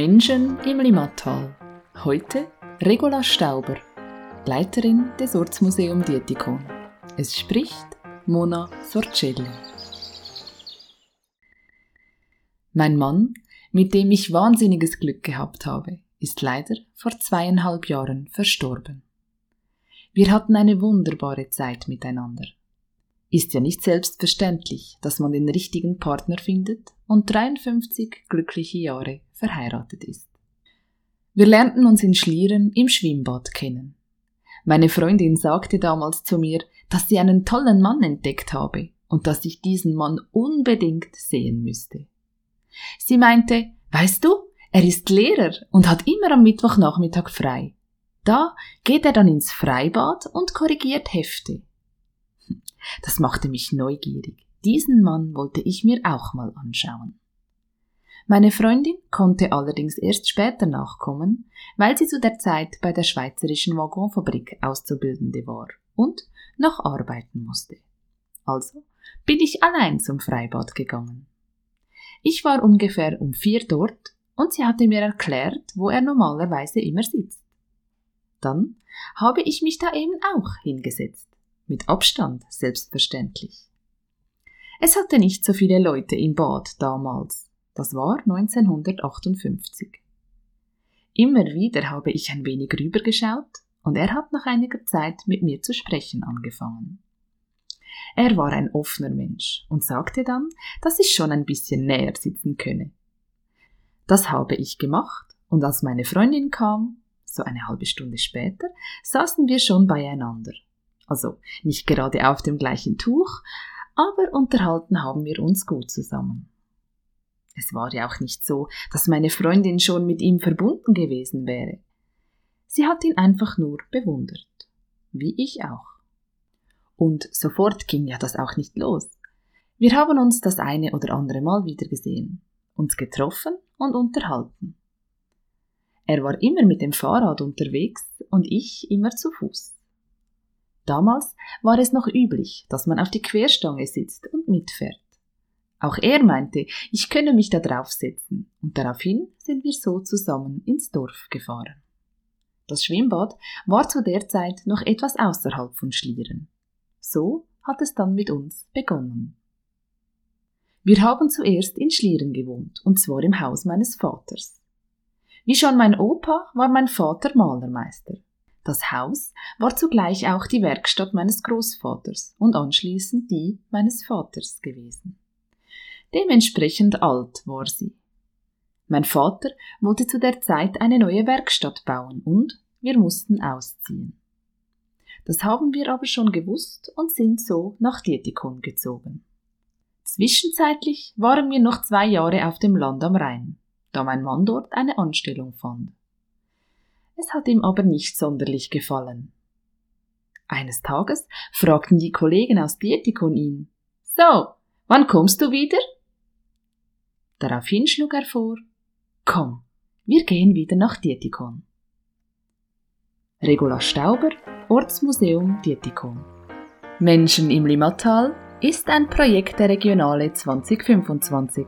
Menschen im Limmattal. Heute Regula Stauber, Leiterin des Ortsmuseum Dietikon. Es spricht Mona Sorcelli. Mein Mann, mit dem ich wahnsinniges Glück gehabt habe, ist leider vor zweieinhalb Jahren verstorben. Wir hatten eine wunderbare Zeit miteinander. Ist ja nicht selbstverständlich, dass man den richtigen Partner findet und 53 glückliche Jahre verheiratet ist. Wir lernten uns in Schlieren im Schwimmbad kennen. Meine Freundin sagte damals zu mir, dass sie einen tollen Mann entdeckt habe und dass ich diesen Mann unbedingt sehen müsste. Sie meinte, weißt du, er ist Lehrer und hat immer am Mittwochnachmittag frei. Da geht er dann ins Freibad und korrigiert Hefte. Das machte mich neugierig. Diesen Mann wollte ich mir auch mal anschauen. Meine Freundin konnte allerdings erst später nachkommen, weil sie zu der Zeit bei der Schweizerischen Waggonfabrik Auszubildende war und noch arbeiten musste. Also bin ich allein zum Freibad gegangen. Ich war ungefähr um vier dort und sie hatte mir erklärt, wo er normalerweise immer sitzt. Dann habe ich mich da eben auch hingesetzt. Mit Abstand, selbstverständlich. Es hatte nicht so viele Leute im Bad damals. Das war 1958. Immer wieder habe ich ein wenig rübergeschaut und er hat nach einiger Zeit mit mir zu sprechen angefangen. Er war ein offener Mensch und sagte dann, dass ich schon ein bisschen näher sitzen könne. Das habe ich gemacht und als meine Freundin kam, so eine halbe Stunde später, saßen wir schon beieinander. Also nicht gerade auf dem gleichen Tuch, aber unterhalten haben wir uns gut zusammen. Es war ja auch nicht so, dass meine Freundin schon mit ihm verbunden gewesen wäre. Sie hat ihn einfach nur bewundert, wie ich auch. Und sofort ging ja das auch nicht los. Wir haben uns das eine oder andere Mal wieder gesehen, uns getroffen und unterhalten. Er war immer mit dem Fahrrad unterwegs und ich immer zu Fuß. Damals war es noch üblich, dass man auf die Querstange sitzt und mitfährt. Auch er meinte, ich könne mich da draufsetzen, und daraufhin sind wir so zusammen ins Dorf gefahren. Das Schwimmbad war zu der Zeit noch etwas außerhalb von Schlieren. So hat es dann mit uns begonnen. Wir haben zuerst in Schlieren gewohnt, und zwar im Haus meines Vaters. Wie schon mein Opa war mein Vater Malermeister. Das Haus war zugleich auch die Werkstatt meines Großvaters und anschließend die meines Vaters gewesen. Dementsprechend alt war sie. Mein Vater wollte zu der Zeit eine neue Werkstatt bauen und wir mussten ausziehen. Das haben wir aber schon gewusst und sind so nach Dietikon gezogen. Zwischenzeitlich waren wir noch zwei Jahre auf dem Land am Rhein da mein Mann dort eine Anstellung fand. Es hat ihm aber nicht sonderlich gefallen. Eines Tages fragten die Kollegen aus Dietikon ihn, So, wann kommst du wieder? Daraufhin schlug er vor, Komm, wir gehen wieder nach Dietikon. Regula Stauber, Ortsmuseum Dietikon. Menschen im Limmatal ist ein Projekt der Regionale 2025.